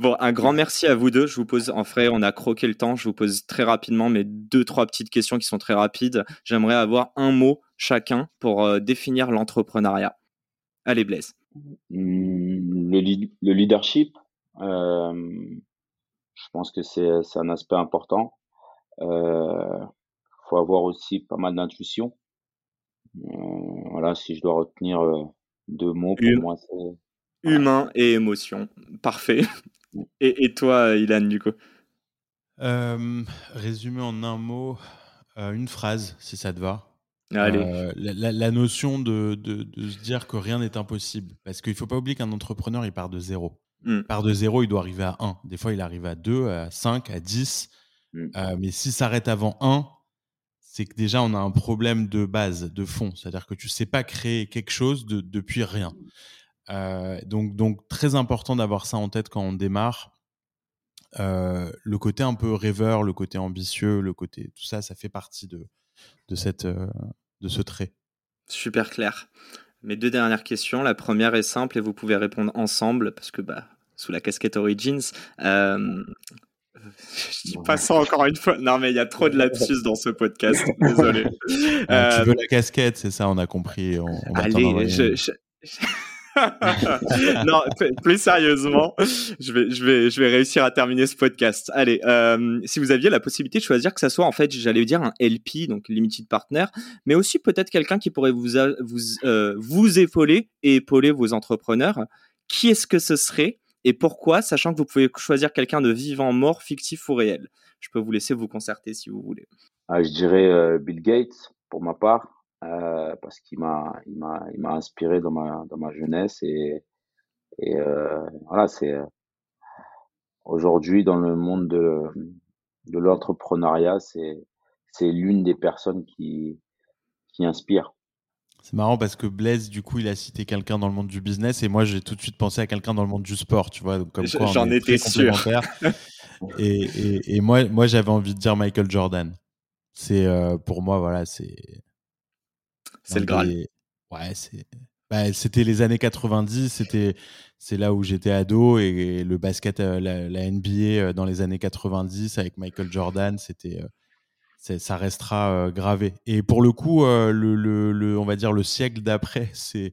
Bon, un grand merci à vous deux. Je vous pose, en frais, on a croqué le temps. Je vous pose très rapidement mes deux, trois petites questions qui sont très rapides. J'aimerais avoir un mot chacun pour euh, définir l'entrepreneuriat. Allez, Blaise. Mmh, le, leadership, euh, je pense que c'est un aspect important. Il euh, faut avoir aussi pas mal d'intuition. voilà, si je dois retenir deux mots, pour moi, c'est humain et émotion. Parfait. Et, toi, Ilan, du coup? Euh, Résumé en un mot, euh, une phrase, si ça te va. Allez. Euh, la, notion de, se dire que rien n'est impossible. Parce qu'il ne faut pas oublier qu'un entrepreneur, il part de zéro. Hmm. Il part de zéro, il doit arriver à 1. Des fois, il arrive à 2, à 5, à 10. Hmm. mais s'il s'arrête avant 1, c'est que déjà, on a un problème de base, de fond. C'est-à-dire que tu ne sais pas créer quelque chose depuis rien. Euh, donc, donc, très important d'avoir ça en tête quand on démarre. Euh, le côté un peu rêveur, le côté ambitieux, le côté tout ça, ça fait partie de, de, cette, euh, de ce trait. Super clair. Mes deux dernières questions. La première est simple et vous pouvez répondre ensemble parce que bah, sous la casquette Origins. Euh, je dis pas ça encore une fois. Non, mais il y a trop de lapsus dans ce podcast. Désolé. tu veux la casquette, c'est ça, on a compris. allez, je, non, plus sérieusement, je vais, je, vais, je vais réussir à terminer ce podcast. Allez, euh, si vous aviez la possibilité de choisir que ça soit, en fait, j'allais dire un LP, donc Limited Partner, mais aussi peut-être quelqu'un qui pourrait vous, vous, euh, vous épauler et épauler vos entrepreneurs, qui est-ce que ce serait et pourquoi, sachant que vous pouvez choisir quelqu'un de vivant, mort, fictif ou réel? Je peux vous laisser vous concerter si vous voulez. Ah, je dirais euh, Bill Gates, pour ma part. Euh, parce qu'il m'a il m'a il m'a inspiré dans ma dans ma jeunesse et et euh, voilà c'est aujourd'hui dans le monde de de l'entrepreneuriat c'est c'est l'une des personnes qui qui inspire c'est marrant parce que Blaise, du coup, il a cité quelqu'un dans le monde du business et moi, j'ai tout de suite pensé à quelqu'un dans le monde du sport, tu vois. Donc, comme quoi, j'en étais sûr. et, et, et, moi, moi j'avais envie de dire Michael Jordan. C'est euh, pour moi, voilà, c'est c'est le Graal. Ouais, c'est. Bah, c'était les années 90, c'était c'est là où j'étais ado et, le basket, euh, la, NBA euh, dans les années 90 avec Michael Jordan, c'était euh, ça restera gravé. Et pour le coup, le, le, on va dire le siècle d'après, c'est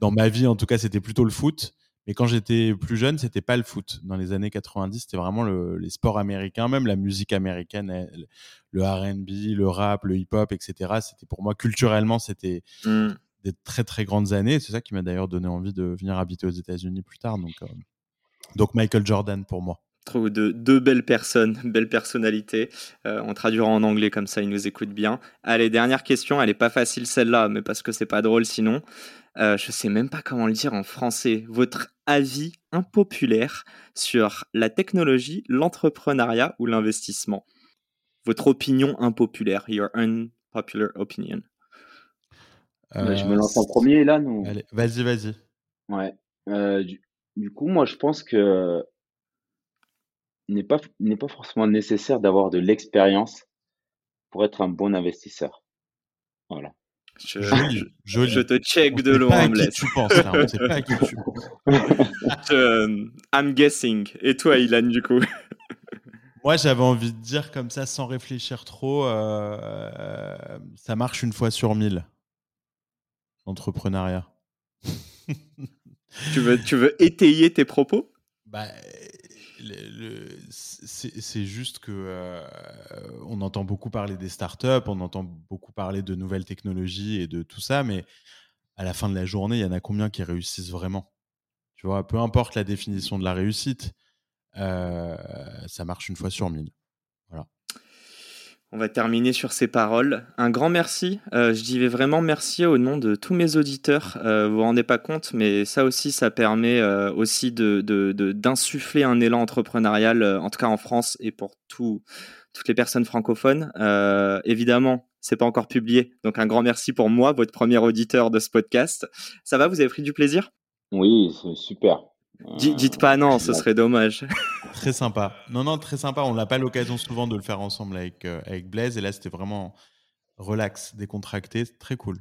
dans ma vie en tout cas, c'était plutôt le foot. Mais quand j'étais plus jeune, c'était pas le foot. Dans les années 90, c'était vraiment le, les sports américains, même la musique américaine, le R&B, le rap, le hip-hop, etc. C'était pour moi culturellement, c'était mmh. des très très grandes années. C'est ça qui m'a d'ailleurs donné envie de venir habiter aux États-Unis plus tard. Donc, euh, donc Michael Jordan pour moi. Trouve de deux belles personnes, belles personnalités. Euh, on traduira en anglais comme ça, ils nous écoutent bien. Allez, dernière question. Elle est pas facile celle-là, mais parce que c'est pas drôle sinon. Euh, je sais même pas comment le dire en français. Votre avis impopulaire sur la technologie, l'entrepreneuriat ou l'investissement? Votre opinion impopulaire, your unpopular opinion. Euh, je me lance en premier là, non? Vas-y, vas-y. Ouais. Euh, du, coup, moi, je pense que n'est pas n'est pas forcément nécessaire d'avoir de l'expérience pour être un bon investisseur. Voilà. Je, je, te check de loin, Blaise. tu penses, là. On sait pas à qui tu penses. I'm guessing. Et toi, Ilan, du coup? Moi, j'avais envie de dire comme ça, sans réfléchir trop, euh, ça marche une fois sur mille. Entrepreneuriat. tu, veux, tu veux étayer tes propos? Bah, c'est juste que euh, on entend beaucoup parler des startups, on entend beaucoup parler de nouvelles technologies et de tout ça, mais à la fin de la journée, il y en a combien qui réussissent vraiment? Tu vois, peu importe la définition de la réussite, euh, ça marche une fois sur mille. On va terminer sur ces paroles. Un grand merci. Euh, je dis vraiment merci au nom de tous mes auditeurs. Euh, vous vous rendez pas compte, mais ça aussi, ça permet euh, aussi de, d'insuffler un élan entrepreneurial, euh, en tout cas en France et pour tout, toutes les personnes francophones. évidemment, c'est pas encore publié, donc un grand merci pour moi, votre premier auditeur de ce podcast. Ça va Vous avez pris du plaisir? Oui, c'est dites pas non, ce serait dommage. Très sympa. Non, non, très sympa. On n'a pas l'occasion souvent de le faire ensemble avec, euh, avec Blaise. Et là, c'était vraiment relax, décontracté. Très cool.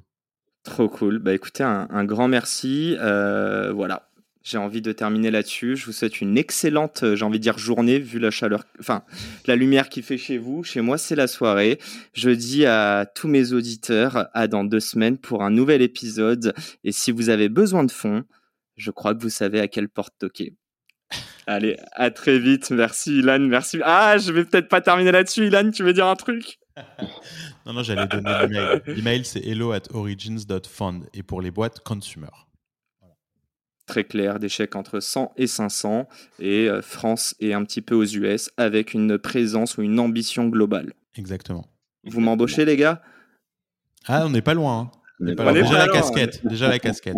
Trop cool. Bah écoutez, un, grand merci. Euh, voilà. J'ai envie de terminer là-dessus. Je vous souhaite une excellente, euh, j'ai envie de dire, journée, vu la chaleur, enfin, la lumière qui fait chez vous. Chez moi, c'est la soirée. Je dis à tous mes auditeurs à dans deux semaines pour un nouvel épisode. Et si vous avez besoin de fonds, je crois que vous savez à quelle porte toquer. Allez, à très vite. Merci, Ilan. Merci. Ah, je vais peut-être pas terminer là-dessus. Ilan, tu veux dire un truc? Non, non, j'allais donner l'email. L'email, c'est hello at origins.fund. Et pour les boîtes, consumer. Très clair, des chèques entre 100 et 500. Et euh, France et un petit peu aux US avec une présence ou une ambition globale. Exactement. Vous m'embauchez, les gars? Ah, on n'est pas loin. Hein. On est pas loin. Déjà, la casquette. Déjà la casquette.